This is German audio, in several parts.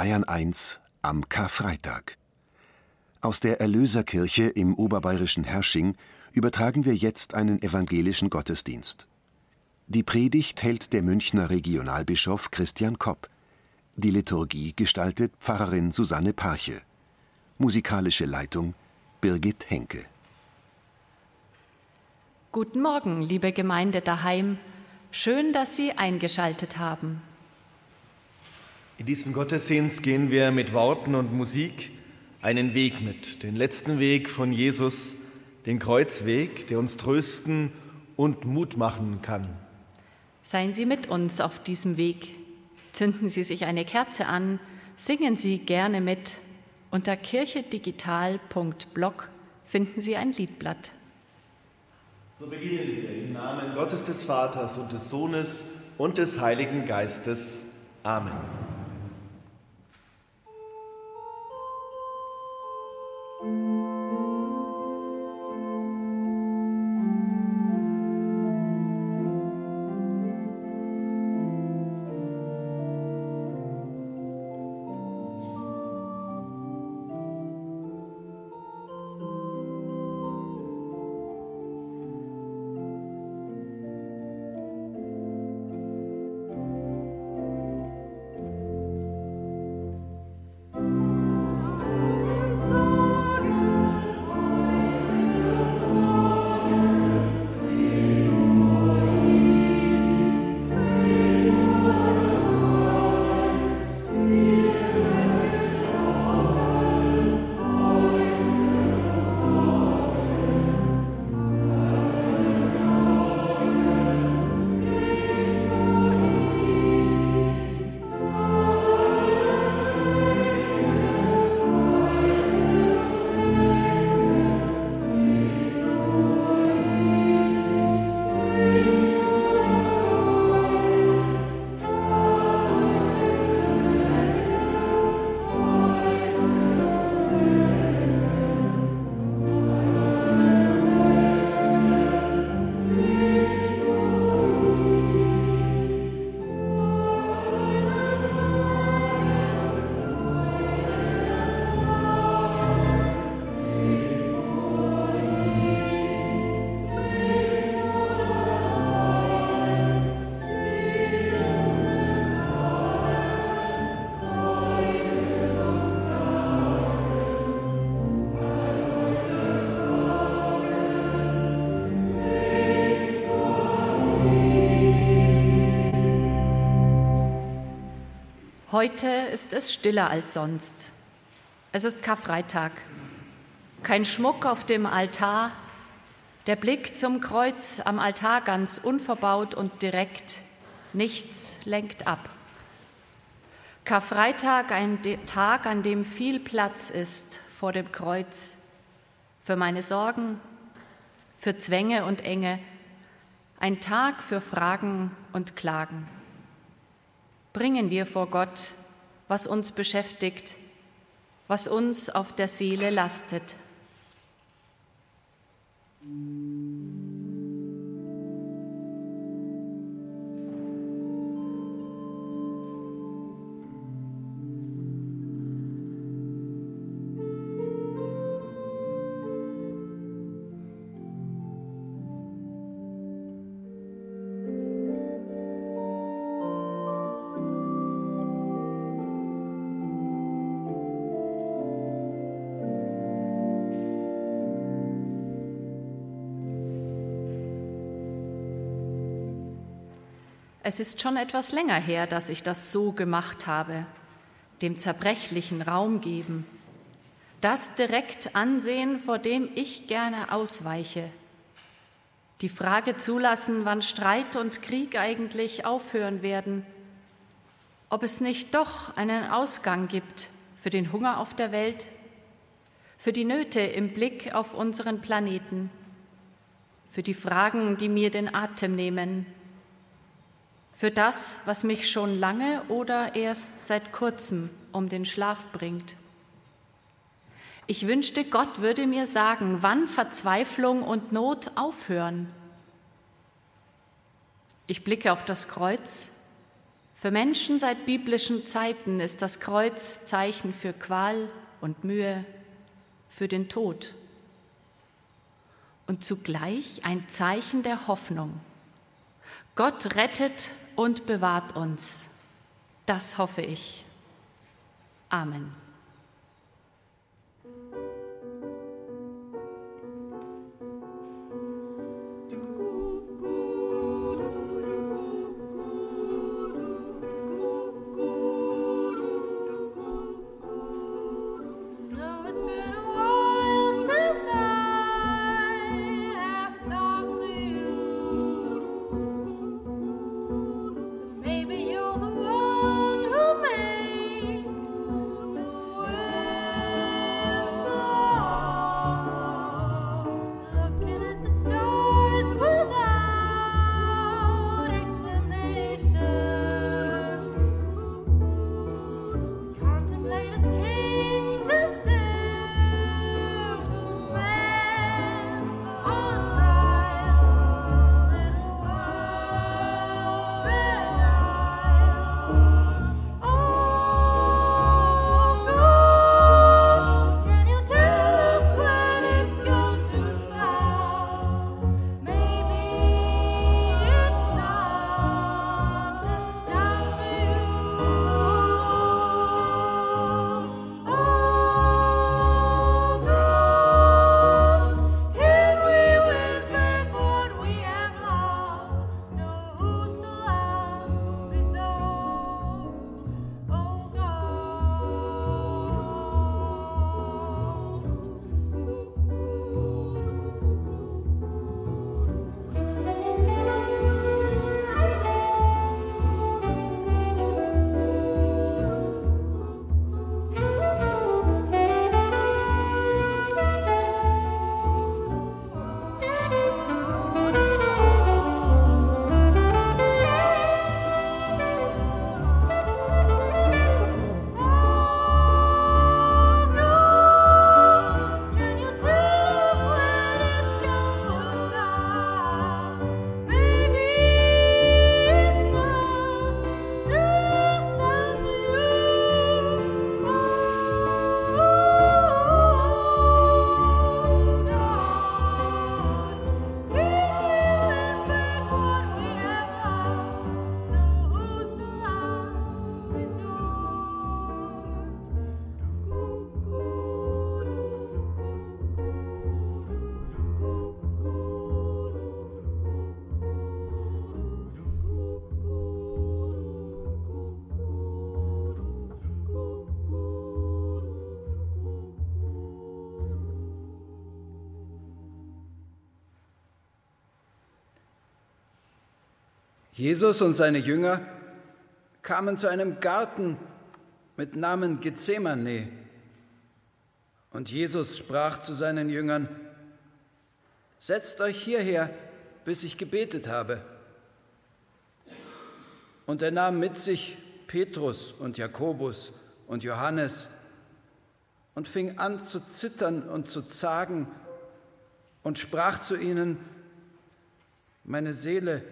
Bayern 1 am Karfreitag. Aus der Erlöserkirche im oberbayerischen Hersching übertragen wir jetzt einen evangelischen Gottesdienst. Die Predigt hält der Münchner Regionalbischof Christian Kopp. Die Liturgie gestaltet Pfarrerin Susanne Parche. Musikalische Leitung Birgit Henke. Guten Morgen, liebe Gemeinde daheim. Schön, dass Sie eingeschaltet haben. In diesem Gottesdienst gehen wir mit Worten und Musik einen Weg mit, den letzten Weg von Jesus, den Kreuzweg, der uns trösten und Mut machen kann. Seien Sie mit uns auf diesem Weg. Zünden Sie sich eine Kerze an, singen Sie gerne mit. Unter kirchedigital.blog finden Sie ein Liedblatt. So beginnen wir im Namen Gottes des Vaters und des Sohnes und des Heiligen Geistes. Amen. Heute ist es stiller als sonst. Es ist Karfreitag. Kein Schmuck auf dem Altar, der Blick zum Kreuz am Altar ganz unverbaut und direkt. Nichts lenkt ab. Karfreitag, ein Tag, an dem viel Platz ist vor dem Kreuz. Für meine Sorgen, für Zwänge und Enge. Ein Tag für Fragen und Klagen bringen wir vor Gott, was uns beschäftigt, was uns auf der Seele lastet. Es ist schon etwas länger her, dass ich das so gemacht habe, dem zerbrechlichen Raum geben, das direkt ansehen, vor dem ich gerne ausweiche, die Frage zulassen, wann Streit und Krieg eigentlich aufhören werden, ob es nicht doch einen Ausgang gibt für den Hunger auf der Welt, für die Nöte im Blick auf unseren Planeten, für die Fragen, die mir den Atem nehmen, für das, was mich schon lange oder erst seit kurzem um den Schlaf bringt. Ich wünschte, Gott würde mir sagen, wann Verzweiflung und Not aufhören. Ich blicke auf das Kreuz, Für Menschen seit biblischen Zeiten ist das Kreuz Zeichen für Qual und Mühe, für den Tod und zugleich ein Zeichen der Hoffnung. Gott rettet und bewahrt uns. Das hoffe ich. Amen. Jesus und seine Jünger kamen zu einem Garten mit Namen Gethsemane. Und Jesus sprach zu seinen Jüngern, Setzt euch hierher, bis ich gebetet habe. Und er nahm mit sich Petrus und Jakobus und Johannes und fing an zu zittern und zu zagen und sprach zu ihnen, meine Seele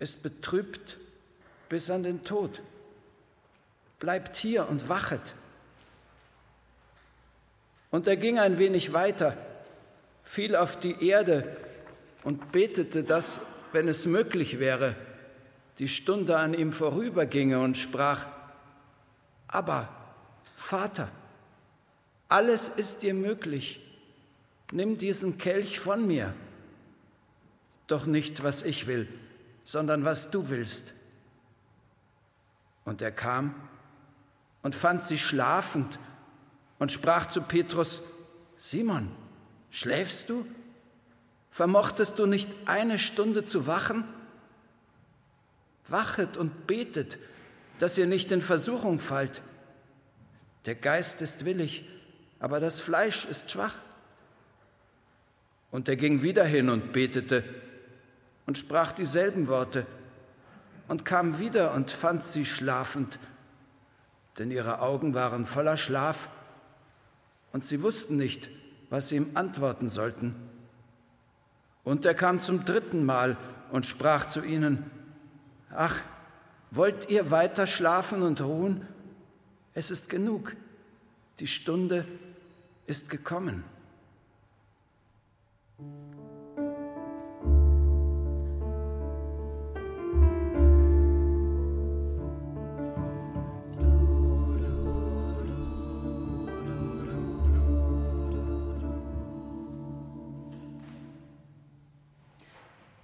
ist betrübt bis an den Tod. Bleibt hier und wachet. Und er ging ein wenig weiter, fiel auf die Erde und betete, dass, wenn es möglich wäre, die Stunde an ihm vorüberginge und sprach, aber Vater, alles ist dir möglich, nimm diesen Kelch von mir, doch nicht, was ich will, sondern was du willst. Und er kam und fand sie schlafend und sprach zu Petrus, Simon, schläfst du? Vermochtest du nicht eine Stunde zu wachen? Wachet und betet, dass ihr nicht in Versuchung fallt. Der Geist ist willig, aber das Fleisch ist schwach. Und er ging wieder hin und betete, und sprach dieselben Worte und kam wieder und fand sie schlafend, denn ihre Augen waren voller Schlaf und sie wussten nicht, was sie ihm antworten sollten. Und er kam zum dritten Mal und sprach zu ihnen, ach, Wollt ihr weiter schlafen und ruhen? Es ist genug. Die Stunde ist gekommen.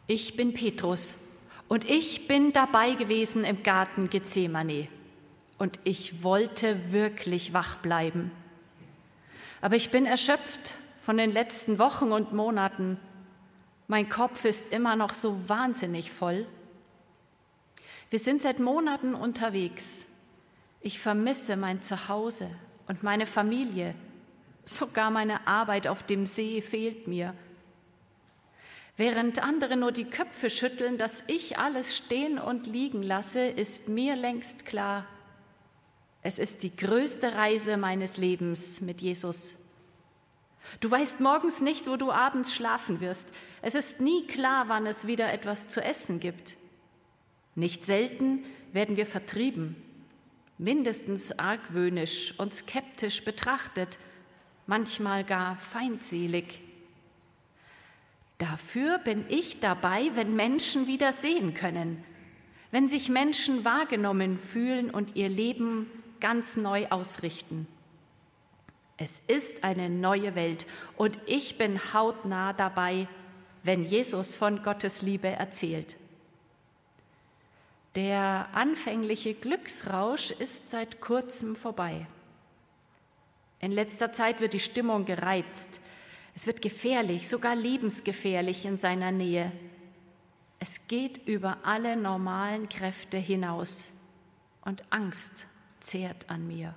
Ich bin Petrus und ich bin dabei gewesen im Garten Gethsemane und ich wollte wirklich wach bleiben. Aber ich bin erschöpft von den letzten Wochen und Monaten. Mein Kopf ist immer noch so wahnsinnig voll. Wir sind seit Monaten unterwegs. Ich vermisse mein Zuhause und meine Familie. Sogar meine Arbeit auf dem See fehlt mir. Während andere nur die Köpfe schütteln, dass ich alles stehen und liegen lasse, ist mir längst klar, es ist die größte Reise meines Lebens mit Jesus. Du weißt morgens nicht, wo du abends schlafen wirst. Es ist nie klar, wann es wieder etwas zu essen gibt. Nicht selten werden wir vertrieben, mindestens argwöhnisch und skeptisch betrachtet, manchmal gar feindselig. Dafür bin ich dabei, wenn Menschen wieder sehen können, wenn sich Menschen wahrgenommen fühlen und ihr Leben ganz neu ausrichten. Es ist eine neue Welt und ich bin hautnah dabei, wenn Jesus von Gottes Liebe erzählt. Der anfängliche Glücksrausch ist seit kurzem vorbei. In letzter Zeit wird die Stimmung gereizt. Es wird gefährlich, sogar lebensgefährlich in seiner Nähe. Es geht über alle normalen Kräfte hinaus und Angst zehrt an mir.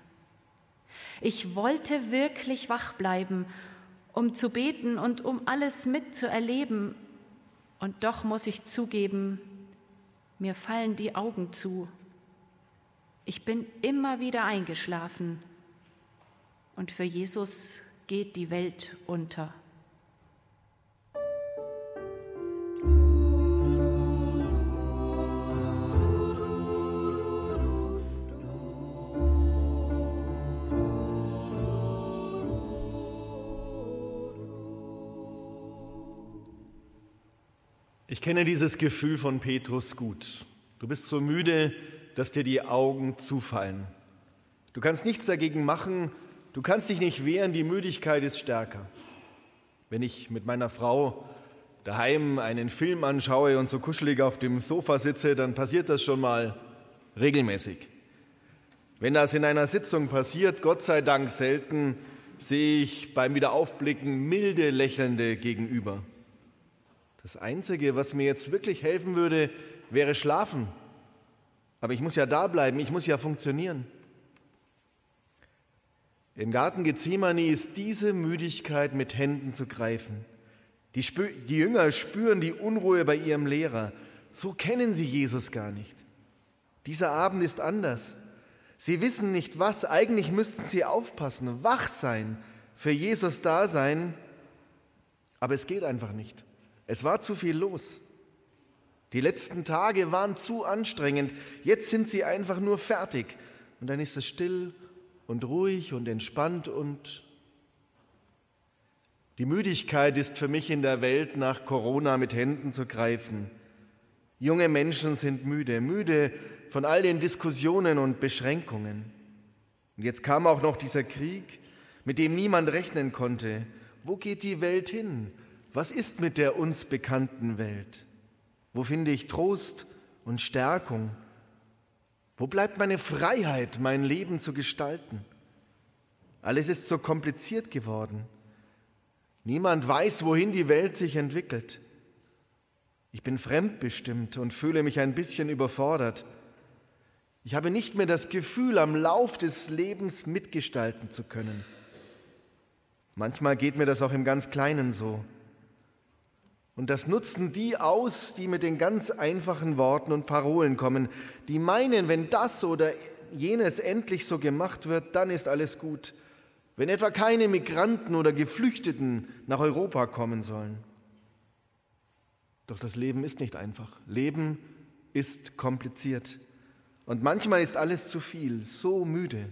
Ich wollte wirklich wach bleiben, um zu beten und um alles mitzuerleben. Und doch muss ich zugeben, mir fallen die Augen zu. Ich bin immer wieder eingeschlafen. Und für Jesus geht die Welt unter. Ich kenne dieses Gefühl von Petrus gut. Du bist so müde, dass dir die Augen zufallen. Du kannst nichts dagegen machen, Du kannst dich nicht wehren, die Müdigkeit ist stärker. Wenn ich mit meiner Frau daheim einen Film anschaue und so kuschelig auf dem Sofa sitze, dann passiert das schon mal regelmäßig. Wenn das in einer Sitzung passiert, Gott sei Dank selten, sehe ich beim Wiederaufblicken milde Lächelnde gegenüber. Das Einzige, was mir jetzt wirklich helfen würde, wäre schlafen. Aber ich muss ja da bleiben, ich muss ja funktionieren. Im Garten Gethsemane ist diese Müdigkeit mit Händen zu greifen. Die, die, Jünger spüren die Unruhe bei ihrem Lehrer. So kennen sie Jesus gar nicht. Dieser Abend ist anders. Sie wissen nicht was. Eigentlich müssten sie aufpassen, wach sein, für Jesus da sein. Aber es geht einfach nicht. Es war zu viel los. Die letzten Tage waren zu anstrengend. Jetzt sind sie einfach nur fertig. Und dann ist es still und ruhig und entspannt und die Müdigkeit ist für mich in der Welt nach Corona mit Händen zu greifen. Junge Menschen sind müde, müde von all den Diskussionen und Beschränkungen. Und jetzt kam auch noch dieser Krieg, mit dem niemand rechnen konnte. Wo geht die Welt hin? Was ist mit der uns bekannten Welt? Wo finde ich Trost und Stärkung? Wo bleibt meine Freiheit, mein Leben zu gestalten? Alles ist so kompliziert geworden. Niemand weiß, wohin die Welt sich entwickelt. Ich bin fremdbestimmt und fühle mich ein bisschen überfordert. Ich habe nicht mehr das Gefühl, am Lauf des Lebens mitgestalten zu können. Manchmal geht mir das auch im ganz Kleinen so. Und das nutzen die aus, die mit den ganz einfachen Worten und Parolen kommen, die meinen, wenn das oder jenes endlich so gemacht wird, dann ist alles gut. Wenn etwa keine Migranten oder Geflüchteten nach Europa kommen sollen. Doch das Leben ist nicht einfach. Leben ist kompliziert. Und manchmal ist alles zu viel, so müde.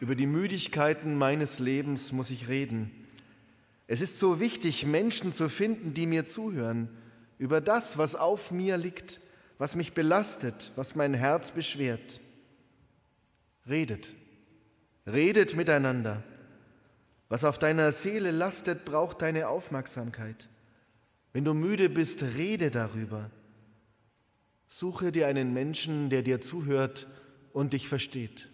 Über die Müdigkeiten meines Lebens muss ich reden. Es ist so wichtig, Menschen zu finden, die mir zuhören, über das, was auf mir liegt, was mich belastet, was mein Herz beschwert. Redet, redet miteinander. Was auf deiner Seele lastet, braucht deine Aufmerksamkeit. Wenn du müde bist, rede darüber. Suche dir einen Menschen, der dir zuhört und dich versteht.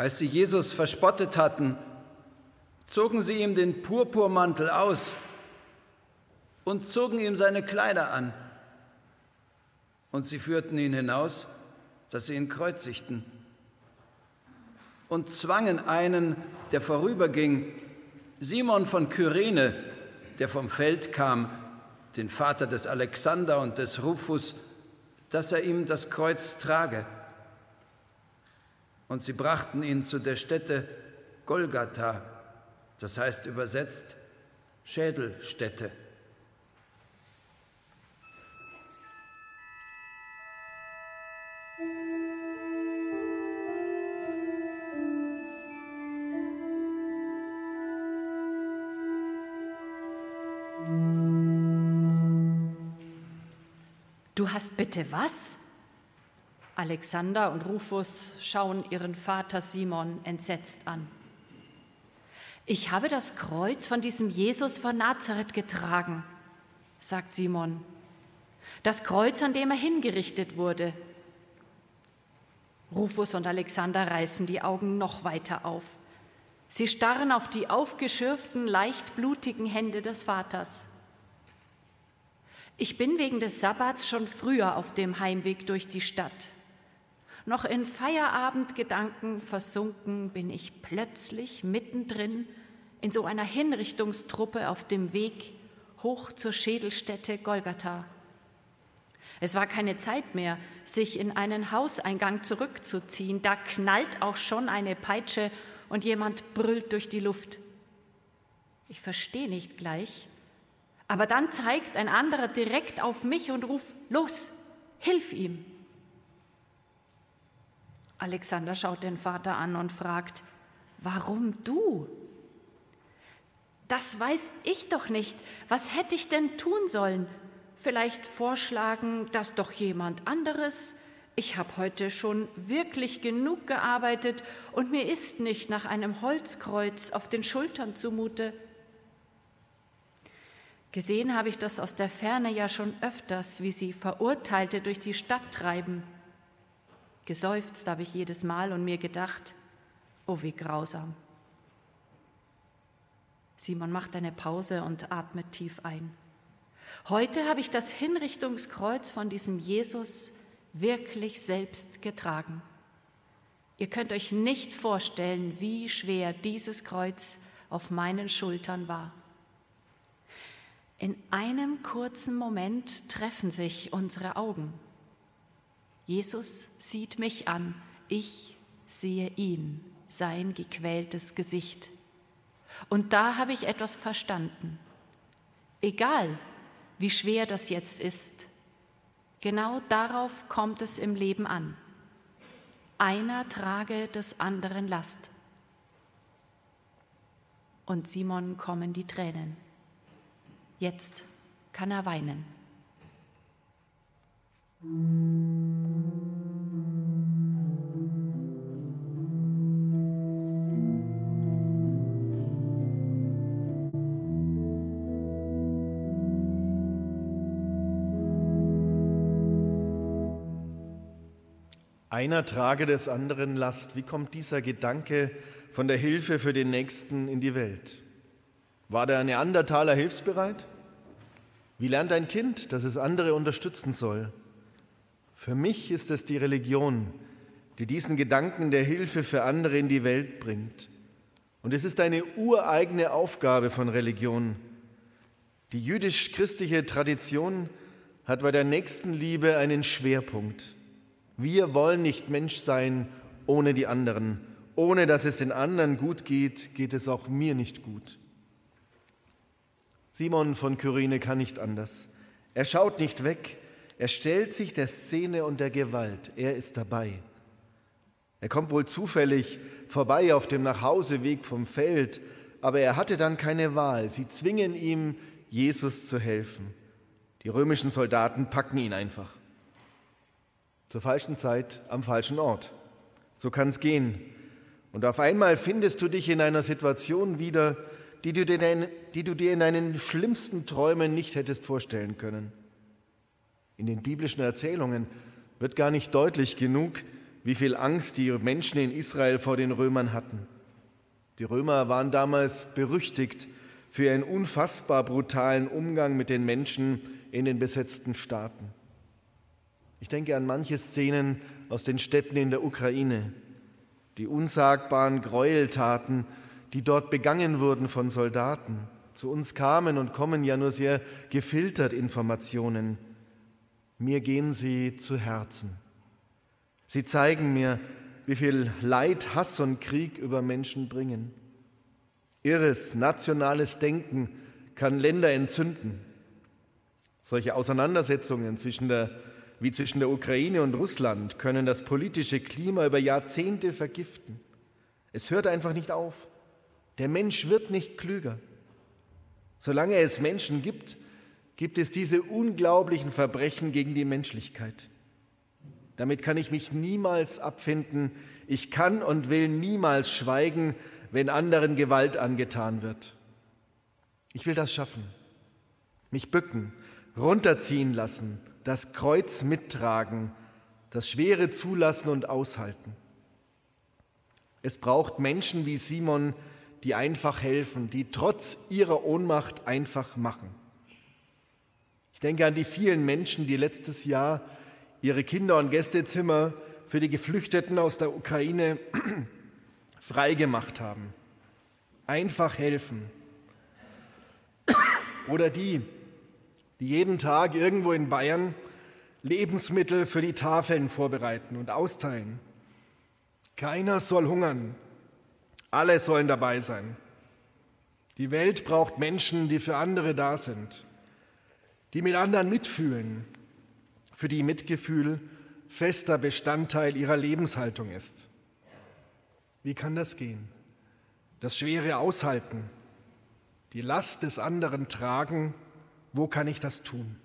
Als sie Jesus verspottet hatten, zogen sie ihm den Purpurmantel aus und zogen ihm seine Kleider an. Und sie führten ihn hinaus, dass sie ihn kreuzigten. Und zwangen einen, der vorüberging, Simon von Kyrene, der vom Feld kam, den Vater des Alexander und des Rufus, dass er ihm das Kreuz trage und sie brachten ihn zu der Stätte Golgatha, das heißt übersetzt Schädelstätte. Du hast bitte was? Alexander und Rufus schauen ihren Vater Simon entsetzt an. Ich habe das Kreuz von diesem Jesus von Nazareth getragen, sagt Simon. Das Kreuz, an dem er hingerichtet wurde. Rufus und Alexander reißen die Augen noch weiter auf. Sie starren auf die aufgeschürften, leicht blutigen Hände des Vaters. Ich bin wegen des Sabbats schon früher auf dem Heimweg durch die Stadt. Noch in Feierabendgedanken versunken bin ich plötzlich mittendrin in so einer Hinrichtungstruppe auf dem Weg hoch zur Schädelstätte Golgatha. Es war keine Zeit mehr, sich in einen Hauseingang zurückzuziehen. Da knallt auch schon eine Peitsche und jemand brüllt durch die Luft. Ich verstehe nicht gleich, aber dann zeigt ein anderer direkt auf mich und ruft, los, hilf ihm. Alexander schaut den Vater an und fragt, warum du? Das weiß ich doch nicht. Was hätte ich denn tun sollen? Vielleicht vorschlagen, dass doch jemand anderes. Ich habe heute schon wirklich genug gearbeitet und mir ist nicht nach einem Holzkreuz auf den Schultern zumute. Gesehen habe ich das aus der Ferne ja schon öfters, wie sie Verurteilte durch die Stadt treiben. Geseufzt habe ich jedes Mal und mir gedacht, oh wie grausam. Simon macht eine Pause und atmet tief ein. Heute habe ich das Hinrichtungskreuz von diesem Jesus wirklich selbst getragen. Ihr könnt euch nicht vorstellen, wie schwer dieses Kreuz auf meinen Schultern war. In einem kurzen Moment treffen sich unsere Augen. Jesus sieht mich an, ich sehe ihn, sein gequältes Gesicht. Und da habe ich etwas verstanden. Egal, wie schwer das jetzt ist. Genau darauf kommt es im Leben an. Einer trage des anderen Last. Und Simon kommen die Tränen. Jetzt kann er weinen. Einer trage des anderen Last. Wie kommt dieser Gedanke von der Hilfe für den Nächsten in die Welt? War der Neandertaler hilfsbereit? Wie lernt ein Kind, dass es andere unterstützen soll? Für mich ist es die Religion, die diesen Gedanken der Hilfe für andere in die Welt bringt. Und es ist eine ureigene Aufgabe von Religion. Die jüdisch-christliche Tradition hat bei der Nächstenliebe einen Schwerpunkt. Wir wollen nicht Mensch sein ohne die anderen. Ohne dass es den anderen gut geht, geht es auch mir nicht gut. Simon von Kyrene kann nicht anders. Er schaut nicht weg, er stellt sich der Szene und der Gewalt. Er ist dabei. Er kommt wohl zufällig vorbei auf dem Nachhauseweg vom Feld, aber er hatte dann keine Wahl. Sie zwingen ihm, Jesus zu helfen. Die römischen Soldaten packen ihn einfach. Zur falschen Zeit am falschen Ort. So kann es gehen. Und auf einmal findest du dich in einer Situation wieder, die du, dir, die du dir in deinen schlimmsten Träumen nicht hättest vorstellen können. In den biblischen Erzählungen wird gar nicht deutlich genug, wie viel Angst die Menschen in Israel vor den Römern hatten. Die Römer waren damals berüchtigt für ihren unfassbar brutalen Umgang mit den Menschen in den besetzten Staaten. Ich denke an manche Szenen aus den Städten in der Ukraine, die unsagbaren Gräueltaten, die dort begangen wurden von Soldaten. Zu uns kamen und kommen ja nur sehr gefiltert Informationen. Mir gehen sie zu Herzen. Sie zeigen mir, wie viel Leid, Hass und Krieg über Menschen bringen. Irres, nationales Denken kann Länder entzünden. Solche Auseinandersetzungen zwischen der wie zwischen der Ukraine und Russland können das politische Klima über Jahrzehnte vergiften. Es hört einfach nicht auf. Der Mensch wird nicht klüger. Solange es Menschen gibt, gibt es diese unglaublichen Verbrechen gegen die Menschlichkeit. Damit kann ich mich niemals abfinden. Ich kann und will niemals schweigen, wenn anderen Gewalt angetan wird. Ich will das schaffen. Mich bücken, runterziehen lassen, das Kreuz mittragen, das Schwere zulassen und aushalten. Es braucht Menschen wie Simon, die einfach helfen, die trotz ihrer Ohnmacht einfach machen. Ich denke an die vielen Menschen, die letztes Jahr ihre Kinder- und Gästezimmer für die Geflüchteten aus der Ukraine freigemacht haben. Einfach helfen. Oder die, die jeden Tag irgendwo in Bayern Lebensmittel für die Tafeln vorbereiten und austeilen. Keiner soll hungern, alle sollen dabei sein. Die Welt braucht Menschen, die für andere da sind, die mit anderen mitfühlen, für die Mitgefühl fester Bestandteil ihrer Lebenshaltung ist. Wie kann das gehen? Das Schwere aushalten, die Last des anderen tragen, wo kann ich das tun?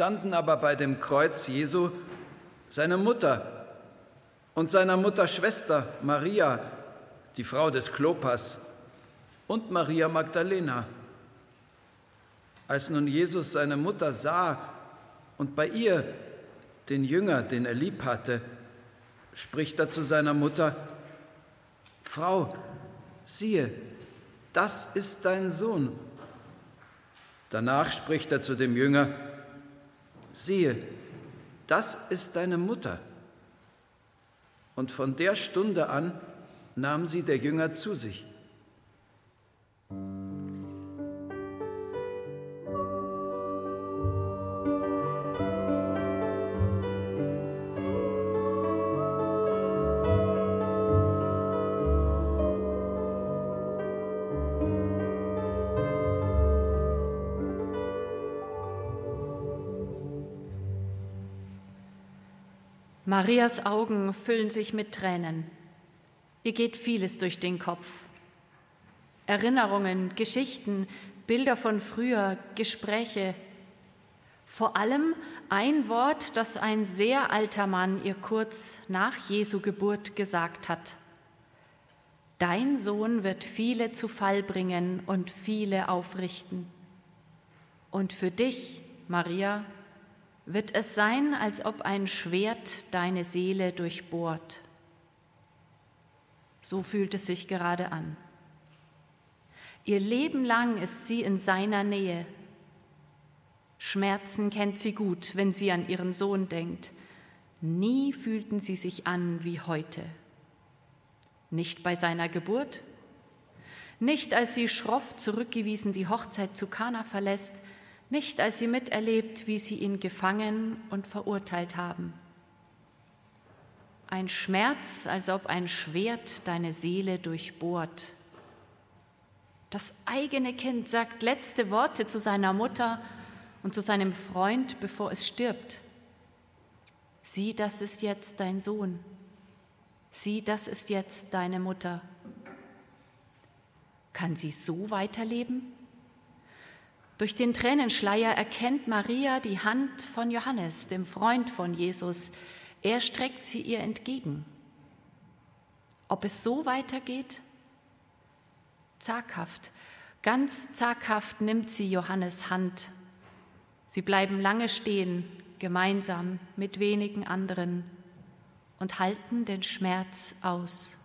Standen aber bei dem Kreuz Jesu seine Mutter und seiner Mutter Schwester Maria, die Frau des Klopas, und Maria Magdalena. Als nun Jesus seine Mutter sah und bei ihr den Jünger, den er lieb hatte, spricht er zu seiner Mutter, Frau, siehe, das ist dein Sohn. Danach spricht er zu dem Jünger, siehe, das ist deine Mutter. Und von der Stunde an nahm sie der Jünger zu sich. Marias Augen füllen sich mit Tränen. Ihr geht vieles durch den Kopf. Erinnerungen, Geschichten, Bilder von früher, Gespräche. Vor allem ein Wort, das ein sehr alter Mann ihr kurz nach Jesu Geburt gesagt hat. Dein Sohn wird viele zu Fall bringen und viele aufrichten. Und für dich, Maria, wird es sein, als ob ein Schwert deine Seele durchbohrt. So fühlt es sich gerade an. Ihr Leben lang ist sie in seiner Nähe. Schmerzen kennt sie gut, wenn sie an ihren Sohn denkt. Nie fühlten sie sich an wie heute. Nicht bei seiner Geburt, nicht als sie schroff zurückgewiesen die Hochzeit zu Kana verlässt, nicht als sie miterlebt, wie sie ihn gefangen und verurteilt haben. Ein Schmerz, als ob ein Schwert deine Seele durchbohrt. Das eigene Kind sagt letzte Worte zu seiner Mutter und zu seinem Freund, bevor es stirbt. Sieh, das ist jetzt dein Sohn. Sieh, das ist jetzt deine Mutter. Kann sie so weiterleben? Durch den Tränenschleier erkennt Maria die Hand von Johannes, dem Freund von Jesus. Er streckt sie ihr entgegen. Ob es so weitergeht? Zaghaft, ganz zaghaft nimmt sie Johannes Hand. Sie bleiben lange stehen, gemeinsam mit wenigen anderen und halten den Schmerz aus.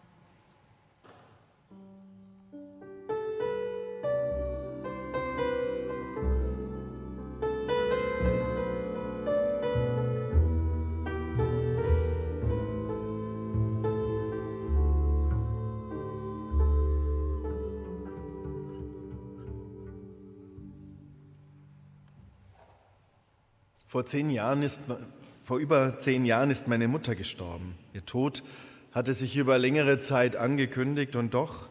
Vor, zehn Jahren ist, vor über zehn Jahren ist meine Mutter gestorben. Ihr Tod hatte sich über längere Zeit angekündigt und doch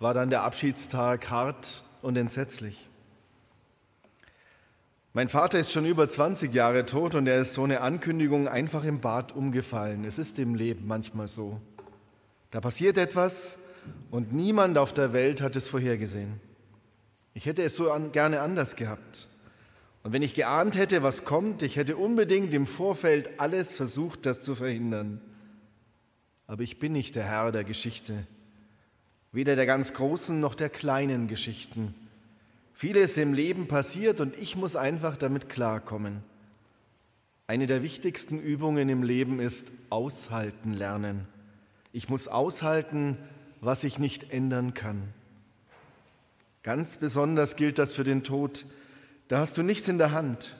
war dann der Abschiedstag hart und entsetzlich. Mein Vater ist schon über 20 Jahre tot und er ist ohne Ankündigung einfach im Bad umgefallen. Es ist im Leben manchmal so. Da passiert etwas und niemand auf der Welt hat es vorhergesehen. Ich hätte es so gerne anders gehabt. Und wenn ich geahnt hätte, was kommt, ich hätte unbedingt im Vorfeld alles versucht, das zu verhindern. Aber ich bin nicht der Herr der Geschichte, weder der ganz großen noch der kleinen Geschichten. Vieles im Leben passiert und ich muss einfach damit klarkommen. Eine der wichtigsten Übungen im Leben ist aushalten lernen. Ich muss aushalten, was ich nicht ändern kann. Ganz besonders gilt das für den Tod, da hast du nichts in der Hand.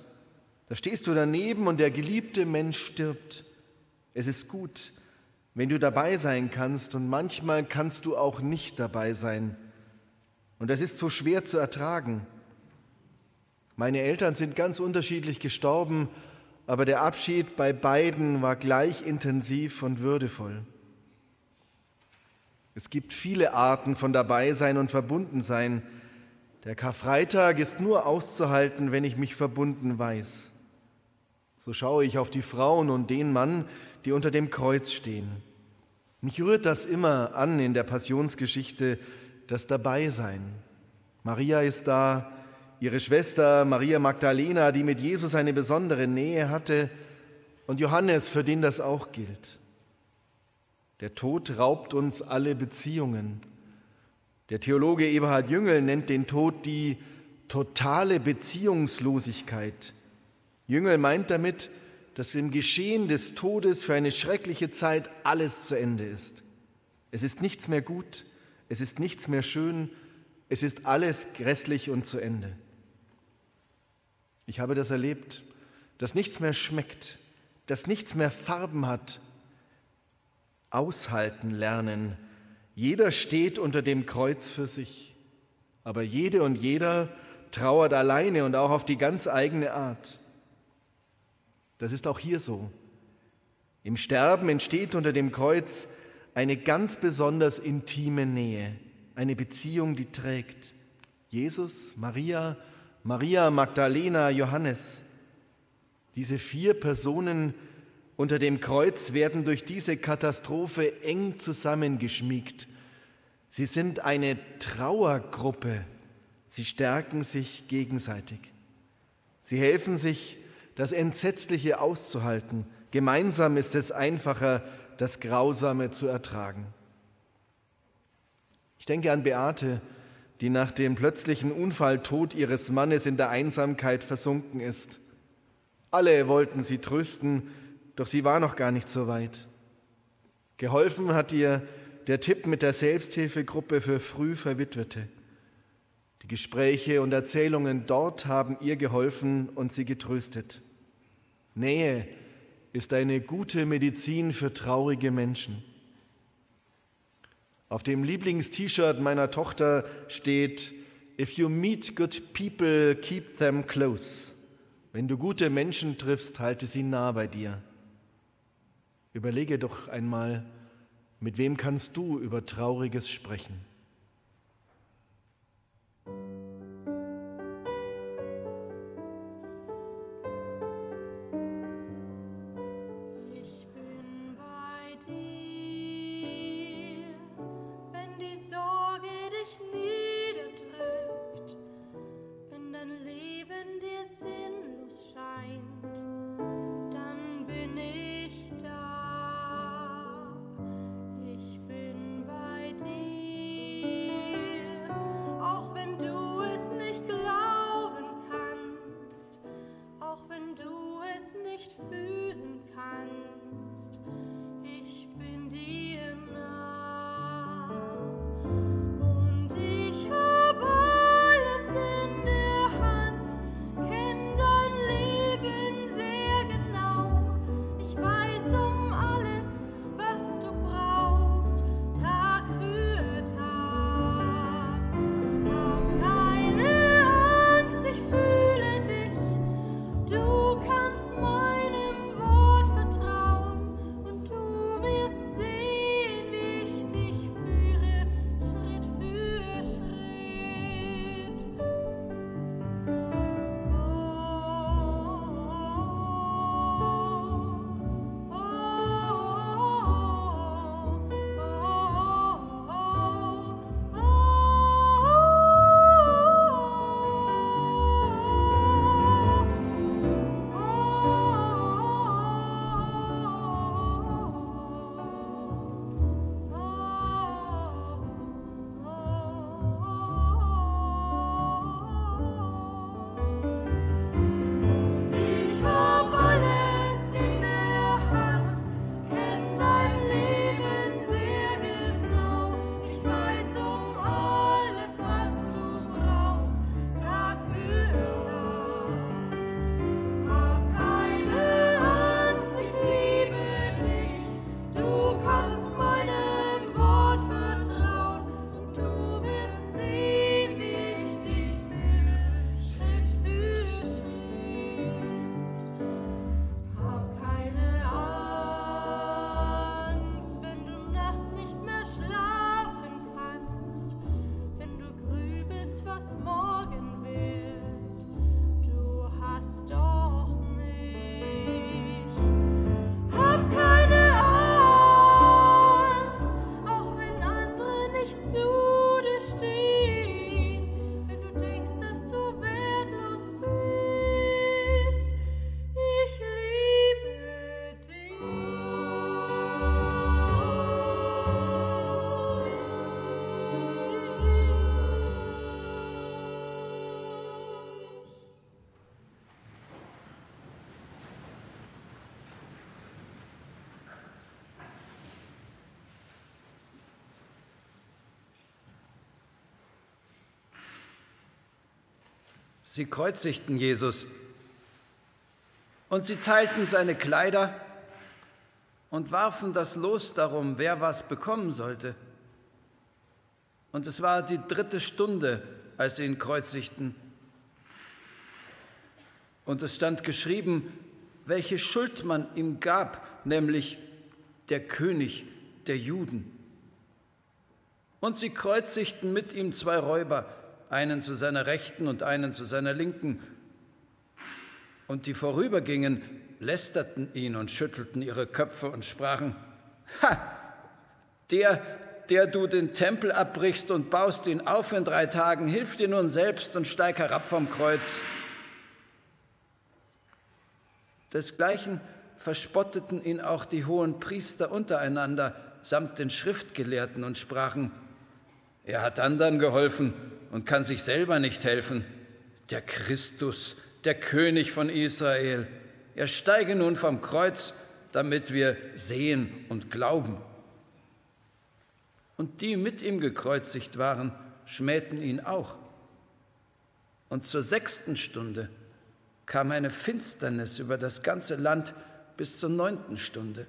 Da stehst du daneben und der geliebte Mensch stirbt. Es ist gut, wenn du dabei sein kannst und manchmal kannst du auch nicht dabei sein. Und das ist so schwer zu ertragen. Meine Eltern sind ganz unterschiedlich gestorben, aber der Abschied bei beiden war gleich intensiv und würdevoll. Es gibt viele Arten von Dabeisein und Verbundensein. Der Karfreitag ist nur auszuhalten, wenn ich mich verbunden weiß. So schaue ich auf die Frauen und den Mann, die unter dem Kreuz stehen. Mich rührt das immer an in der Passionsgeschichte, das Dabeisein. Maria ist da, ihre Schwester Maria Magdalena, die mit Jesus eine besondere Nähe hatte, und Johannes, für den das auch gilt. Der Tod raubt uns alle Beziehungen. Der Theologe Eberhard Jüngel nennt den Tod die totale Beziehungslosigkeit. Jüngel meint damit, dass im Geschehen des Todes für eine schreckliche Zeit alles zu Ende ist. Es ist nichts mehr gut, es ist nichts mehr schön, es ist alles grässlich und zu Ende. Ich habe das erlebt, dass nichts mehr schmeckt, dass nichts mehr Farben hat. Aushalten lernen. Jeder steht unter dem Kreuz für sich, aber jede und jeder trauert alleine und auch auf die ganz eigene Art. Das ist auch hier so. Im Sterben entsteht unter dem Kreuz eine ganz besonders intime Nähe, eine Beziehung, die trägt. Jesus, Maria, Maria Magdalena, Johannes. Diese vier Personen unter dem Kreuz werden durch diese Katastrophe eng zusammengeschmiegt. Sie sind eine Trauergruppe. Sie stärken sich gegenseitig. Sie helfen sich, das Entsetzliche auszuhalten. Gemeinsam ist es einfacher, das Grausame zu ertragen. Ich denke an Beate, die nach dem plötzlichen Unfalltod ihres Mannes in der Einsamkeit versunken ist. Alle wollten sie trösten, doch sie war noch gar nicht so weit. Geholfen hat ihr der Tipp mit der Selbsthilfegruppe für früh Verwitwete. Die Gespräche und Erzählungen dort haben ihr geholfen und sie getröstet. Nähe ist eine gute Medizin für traurige Menschen. Auf dem Lieblingst-T-Shirt meiner Tochter steht, If you meet good people, keep them close. Wenn du gute Menschen triffst, halte sie nah bei dir. Überlege doch einmal, mit wem kannst du über Trauriges sprechen? Sie kreuzigten Jesus Und sie teilten seine Kleider und warfen das Los darum, wer was bekommen sollte. Und es war die dritte Stunde, als sie ihn kreuzigten. Und es stand geschrieben, welche Schuld man ihm gab, nämlich der König der Juden. Und sie kreuzigten mit ihm zwei Räuber, einen zu seiner Rechten und einen zu seiner Linken. Und die vorübergingen, lästerten ihn und schüttelten ihre Köpfe und sprachen, Ha, der, der du den Tempel abbrichst und baust ihn auf in drei Tagen, hilf dir nun selbst und steig herab vom Kreuz. Desgleichen verspotteten ihn auch die hohen Priester untereinander samt den Schriftgelehrten und sprachen, er hat anderen geholfen und kann sich selber nicht helfen. Der Christus, der König von Israel, er steige nun vom Kreuz, damit wir sehen und glauben. Und die mit ihm gekreuzigt waren, schmähten ihn auch. Und zur sechsten Stunde kam eine Finsternis über das ganze Land bis zur neunten Stunde.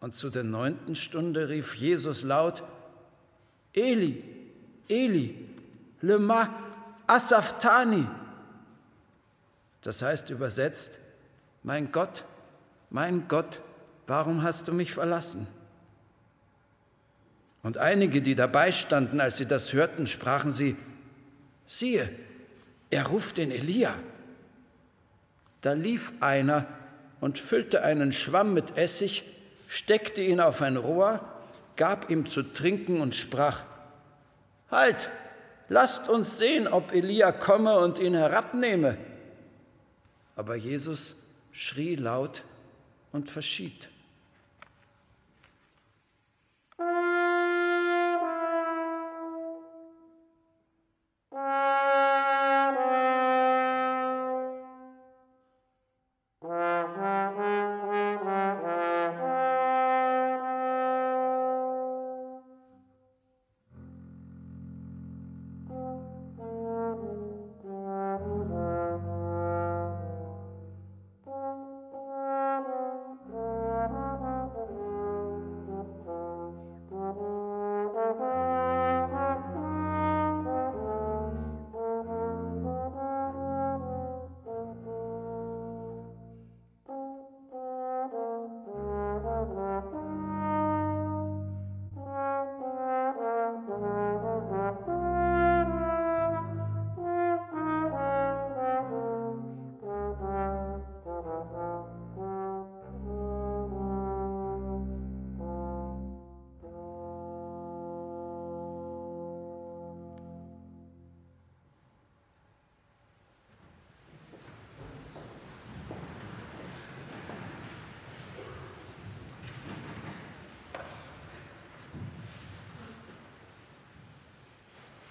Und zu der neunten Stunde rief Jesus laut, Eli, Eli, lema asaftani. Das heißt übersetzt, mein Gott, mein Gott, warum hast du mich verlassen? Und einige, die dabei standen, als sie das hörten, sprachen sie, siehe, er ruft den Elia. Da lief einer und füllte einen Schwamm mit Essig, steckte ihn auf ein Rohr, gab ihm zu trinken und sprach, Halt, lasst uns sehen, ob Elia komme und ihn herabnehme. Aber Jesus schrie laut und verschied.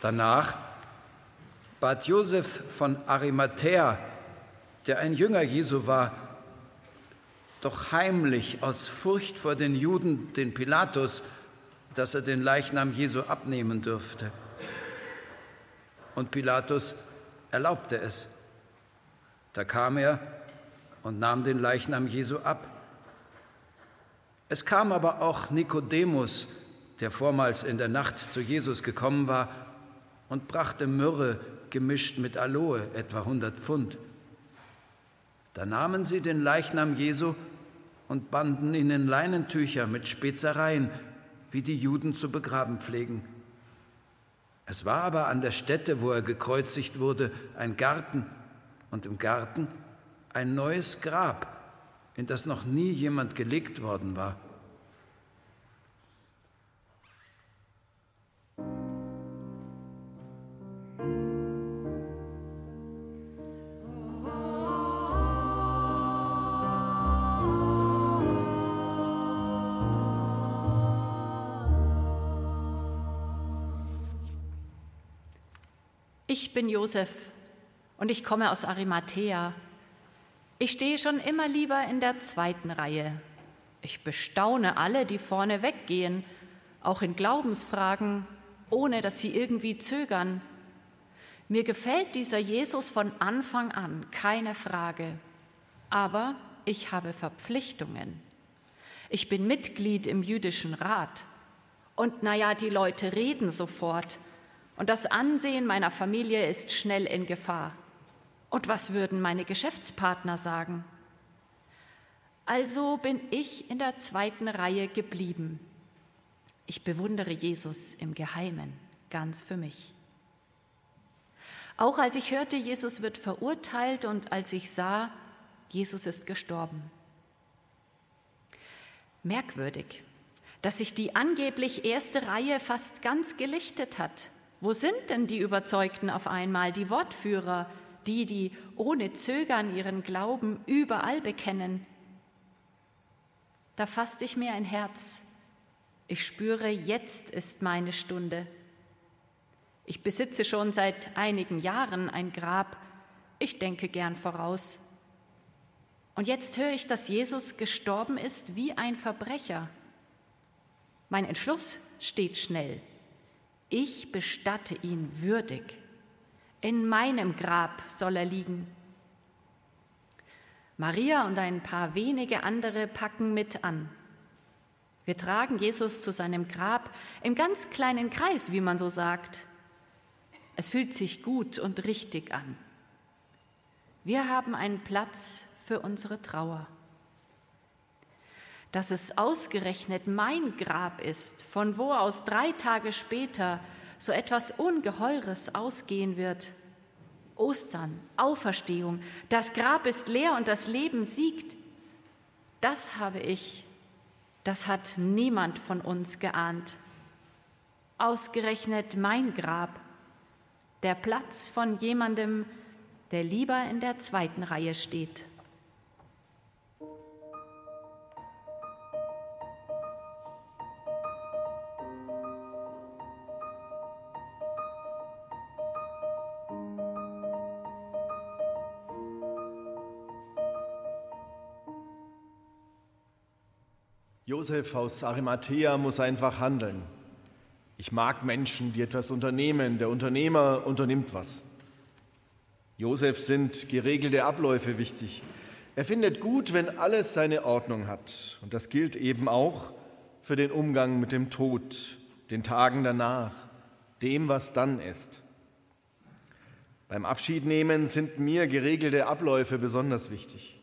Danach bat Josef von Arimathäa, der ein Jünger Jesu war, doch heimlich aus Furcht vor den Juden den Pilatus, dass er den Leichnam Jesu abnehmen dürfte. Und Pilatus erlaubte es. Da kam er und nahm den Leichnam Jesu ab. Es kam aber auch Nikodemus, der vormals in der Nacht zu Jesus gekommen war, und brachte Myrrhe gemischt mit Aloe, etwa 100 Pfund. Da nahmen sie den Leichnam Jesu und banden ihn in Leinentücher mit Spezereien, wie die Juden zu begraben pflegen. Es war aber an der Stätte, wo er gekreuzigt wurde, ein Garten und im Garten ein neues Grab, in das noch nie jemand gelegt worden war. Ich bin Josef und ich komme aus Arimathea. Ich stehe schon immer lieber in der zweiten Reihe. Ich bestaune alle, die vorne weggehen, auch in Glaubensfragen, ohne dass sie irgendwie zögern. Mir gefällt dieser Jesus von Anfang an, keine Frage. Aber ich habe Verpflichtungen. Ich bin Mitglied im jüdischen Rat. Und naja, die Leute reden sofort. Und das Ansehen meiner Familie ist schnell in Gefahr. Und was würden meine Geschäftspartner sagen? Also bin ich in der zweiten Reihe geblieben. Ich bewundere Jesus im Geheimen, ganz für mich. Auch als ich hörte, Jesus wird verurteilt und als ich sah, Jesus ist gestorben. Merkwürdig, dass sich die angeblich erste Reihe fast ganz gelichtet hat. Wo sind denn die Überzeugten auf einmal, die Wortführer, die, die ohne Zögern ihren Glauben überall bekennen? Da fasste ich mir ein Herz. Ich spüre, jetzt ist meine Stunde. Ich besitze schon seit einigen Jahren ein Grab. Ich denke gern voraus. Und jetzt höre ich, dass Jesus gestorben ist wie ein Verbrecher. Mein Entschluss steht schnell. Ich bestatte ihn würdig. In meinem Grab soll er liegen. Maria und ein paar wenige andere packen mit an. Wir tragen Jesus zu seinem Grab im ganz kleinen Kreis, wie man so sagt. Es fühlt sich gut und richtig an. Wir haben einen Platz für unsere Trauer. Dass es ausgerechnet mein Grab ist, von wo aus drei Tage später so etwas Ungeheures ausgehen wird. Ostern, Auferstehung, das Grab ist leer und das Leben siegt. Das habe ich, das hat niemand von uns geahnt. Ausgerechnet mein Grab der Platz von jemandem, der lieber in der zweiten Reihe steht. Josef aus Arimathea muss einfach handeln. Ich mag Menschen, die etwas unternehmen. Der Unternehmer unternimmt was. Josef sind geregelte Abläufe wichtig. Er findet gut, wenn alles seine Ordnung hat. Und das gilt eben auch für den Umgang mit dem Tod, den Tagen danach, dem, was dann ist. Beim Abschiednehmen sind mir geregelte Abläufe besonders wichtig.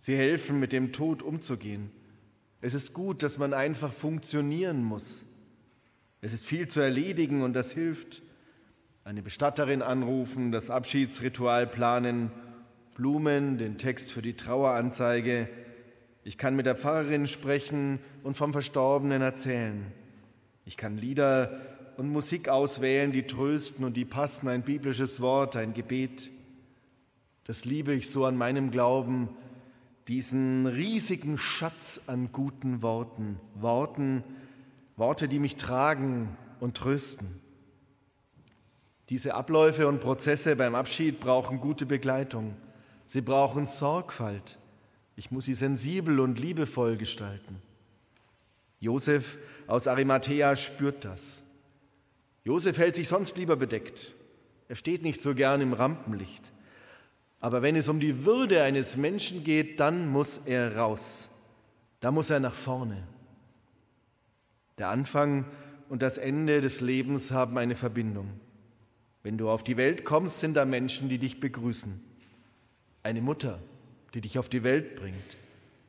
Sie helfen, mit dem Tod umzugehen. Es ist gut, dass man einfach funktionieren muss. Es ist viel zu erledigen und das hilft. Eine Bestatterin anrufen, das Abschiedsritual planen, Blumen, den Text für die Traueranzeige. Ich kann mit der Pfarrerin sprechen und vom Verstorbenen erzählen. Ich kann Lieder und Musik auswählen, die trösten und die passen, ein biblisches Wort, ein Gebet. Das liebe ich so an meinem Glauben, diesen riesigen Schatz an guten Worten, Worten, Worte, die mich tragen und trösten. Diese Abläufe und Prozesse beim Abschied brauchen gute Begleitung. Sie brauchen Sorgfalt. Ich muss sie sensibel und liebevoll gestalten. Josef aus Arimathea spürt das. Josef hält sich sonst lieber bedeckt. Er steht nicht so gern im Rampenlicht. Aber wenn es um die Würde eines Menschen geht, dann muss er raus. Da muss er nach vorne. Der Anfang und das Ende des Lebens haben eine Verbindung. Wenn du auf die Welt kommst, sind da Menschen, die dich begrüßen. Eine Mutter, die dich auf die Welt bringt.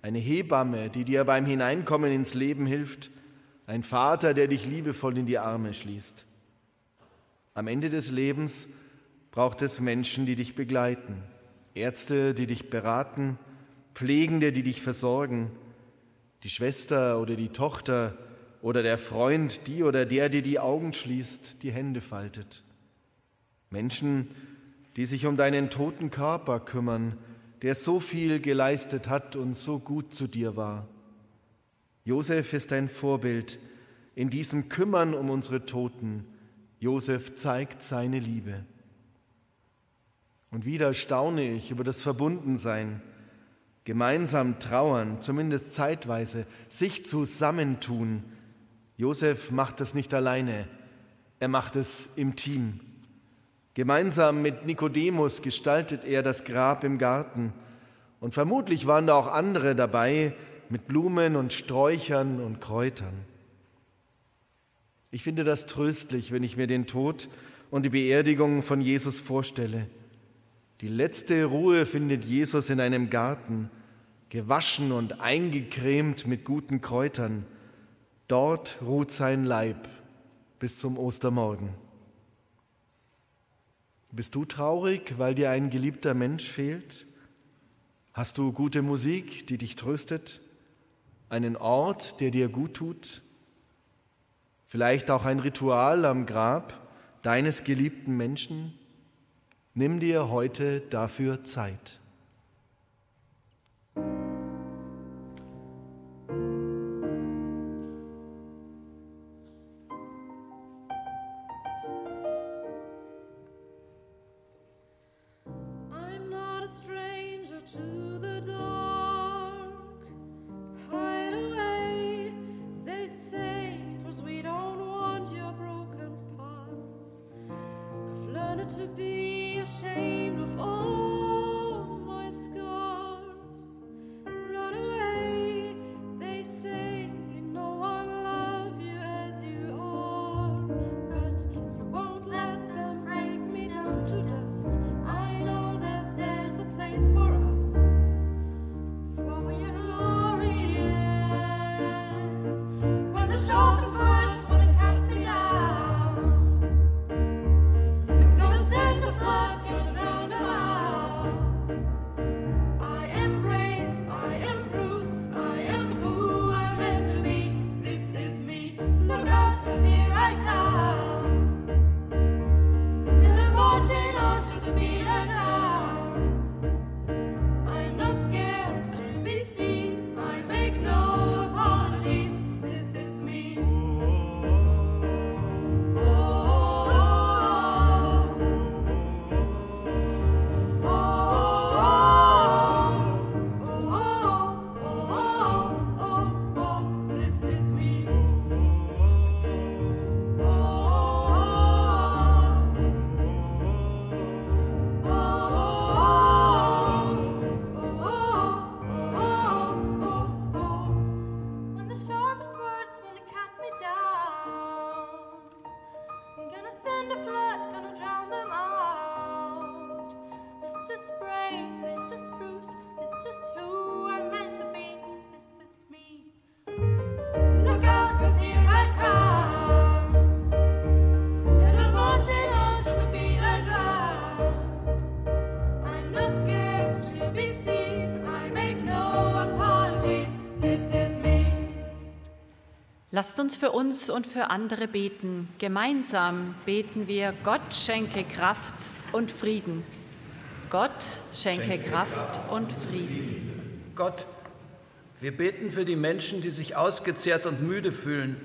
Eine Hebamme, die dir beim Hineinkommen ins Leben hilft. Ein Vater, der dich liebevoll in die Arme schließt. Am Ende des Lebens braucht es Menschen, die dich begleiten. Ärzte, die dich beraten. Pflegende, die dich versorgen. Die Schwester oder die Tochter, oder der Freund, die oder der dir die Augen schließt, die Hände faltet. Menschen, die sich um deinen toten Körper kümmern, der so viel geleistet hat und so gut zu dir war. Josef ist ein Vorbild in diesem Kümmern um unsere Toten. Josef zeigt seine Liebe. Und wieder staune ich über das Verbundensein, gemeinsam trauern, zumindest zeitweise, sich zusammentun, Josef macht es nicht alleine, er macht es im Team. Gemeinsam mit Nikodemus gestaltet er das Grab im Garten Und vermutlich waren da auch andere dabei mit Blumen und Sträuchern und Kräutern. Ich finde das tröstlich, wenn ich mir den Tod und die Beerdigung von Jesus vorstelle. Die letzte Ruhe findet Jesus in einem Garten, gewaschen und eingecremt mit guten Kräutern. Dort ruht sein Leib bis zum Ostermorgen. Bist du traurig, weil dir ein geliebter Mensch fehlt? Hast du gute Musik, die dich tröstet? Einen Ort, der dir gut tut? Vielleicht auch ein Ritual am Grab deines geliebten Menschen? Nimm dir heute dafür Zeit. Uns für uns und für andere beten. Gemeinsam beten wir, Gott schenke Kraft und Frieden. Gott schenke, schenke Kraft, Kraft und Frieden. Gott, wir beten für die Menschen, die sich ausgezehrt und müde fühlen.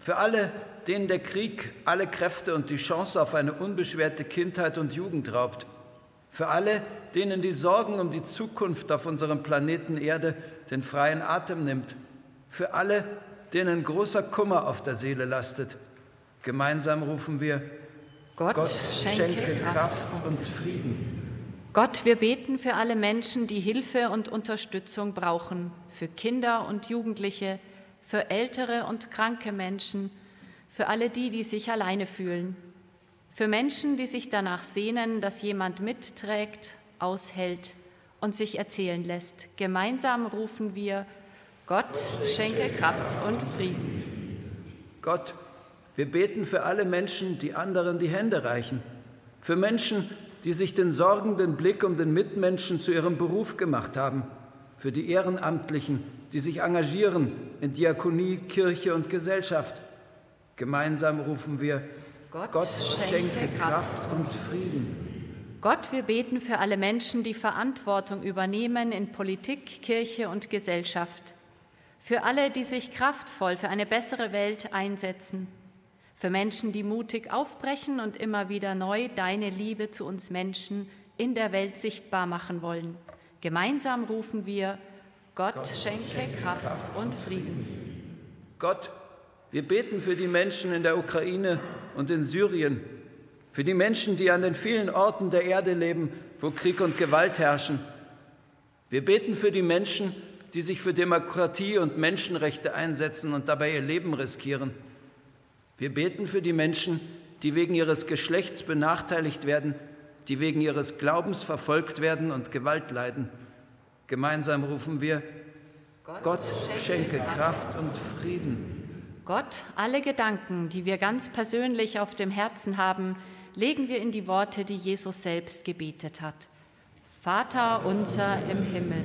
Für alle, denen der Krieg alle Kräfte und die Chance auf eine unbeschwerte Kindheit und Jugend raubt. Für alle, denen die Sorgen um die Zukunft auf unserem Planeten Erde den freien Atem nimmt. Für alle, denen großer Kummer auf der Seele lastet. Gemeinsam rufen wir, Gott, Gott schenke, schenke Kraft und Frieden. Gott, wir beten für alle Menschen, die Hilfe und Unterstützung brauchen, für Kinder und Jugendliche, für ältere und kranke Menschen, für alle die, die sich alleine fühlen, für Menschen, die sich danach sehnen, dass jemand mitträgt, aushält und sich erzählen lässt. Gemeinsam rufen wir, Gott schenke Kraft und Frieden. Gott, wir beten für alle Menschen, die anderen die Hände reichen, für Menschen, die sich den sorgenden Blick um den Mitmenschen zu ihrem Beruf gemacht haben, für die Ehrenamtlichen, die sich engagieren in Diakonie, Kirche und Gesellschaft. Gemeinsam rufen wir, Gott, Gott schenke, schenke Kraft und Frieden. Gott, wir beten für alle Menschen, die Verantwortung übernehmen in Politik, Kirche und Gesellschaft für alle, die sich kraftvoll für eine bessere Welt einsetzen, für Menschen, die mutig aufbrechen und immer wieder neu deine Liebe zu uns Menschen in der Welt sichtbar machen wollen. Gemeinsam rufen wir, Gott, Gott schenke, schenke Kraft, Kraft und Frieden. Gott, wir beten für die Menschen in der Ukraine und in Syrien, für die Menschen, die an den vielen Orten der Erde leben, wo Krieg und Gewalt herrschen, Wir beten für die Menschen, die sich für Demokratie und Menschenrechte einsetzen und dabei ihr Leben riskieren. Wir beten für die Menschen, die wegen ihres Geschlechts benachteiligt werden, die wegen ihres Glaubens verfolgt werden und Gewalt leiden. Gemeinsam rufen wir, Gott, Gott schenke Kraft und Frieden. Gott, alle Gedanken, die wir ganz persönlich auf dem Herzen haben, legen wir in die Worte, die Jesus selbst gebetet hat. Vater unser im Himmel,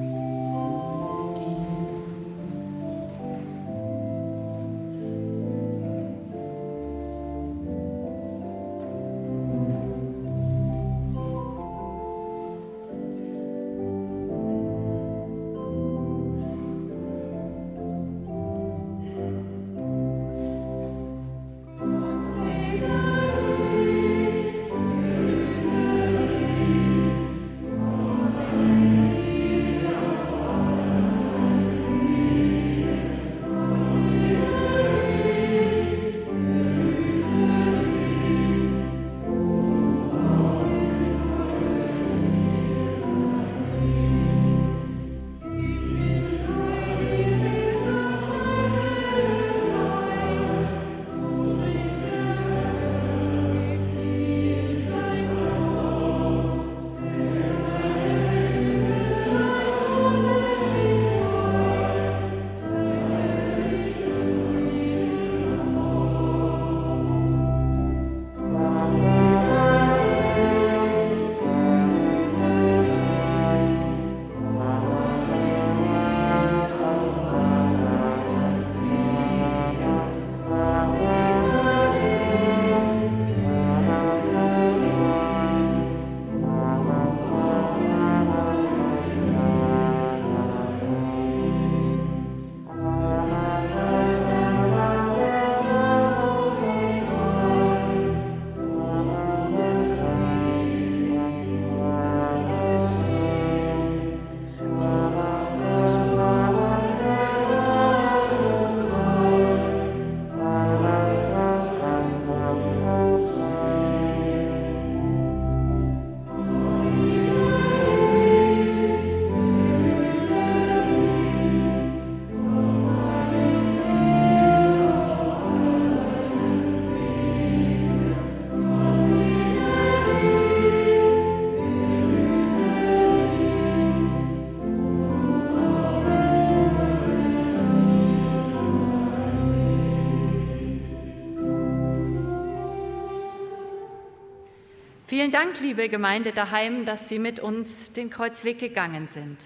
Vielen Dank, liebe Gemeinde daheim, dass Sie mit uns den Kreuzweg gegangen sind.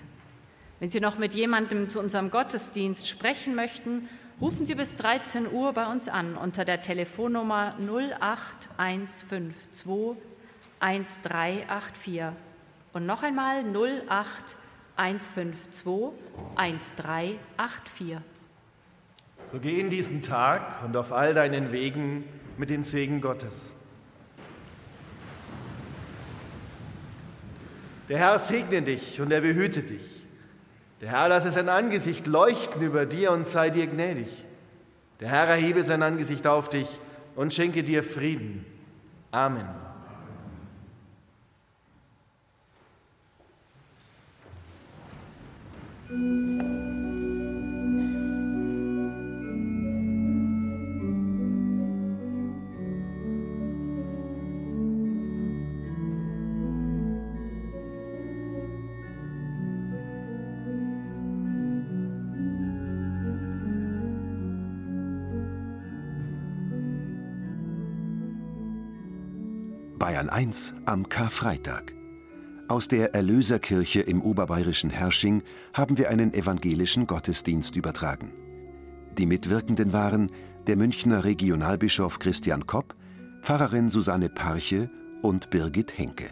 Wenn Sie noch mit jemandem zu unserem Gottesdienst sprechen möchten, rufen Sie bis 13 Uhr bei uns an unter der Telefonnummer 08152 1384 und noch einmal 08152 1384. So geh in diesen Tag und auf all deinen Wegen mit dem Segen Gottes. Der Herr segne dich und er behüte dich. Der Herr lasse sein Angesicht leuchten über dir und sei dir gnädig. Der Herr erhebe sein Angesicht auf dich und schenke dir Frieden. Amen. Bayern 1 am Karfreitag. Aus der Erlöserkirche im oberbayerischen Hersching haben wir einen evangelischen Gottesdienst übertragen. Die Mitwirkenden waren der Münchner Regionalbischof Christian Kopp, Pfarrerin Susanne Parche und Birgit Henke.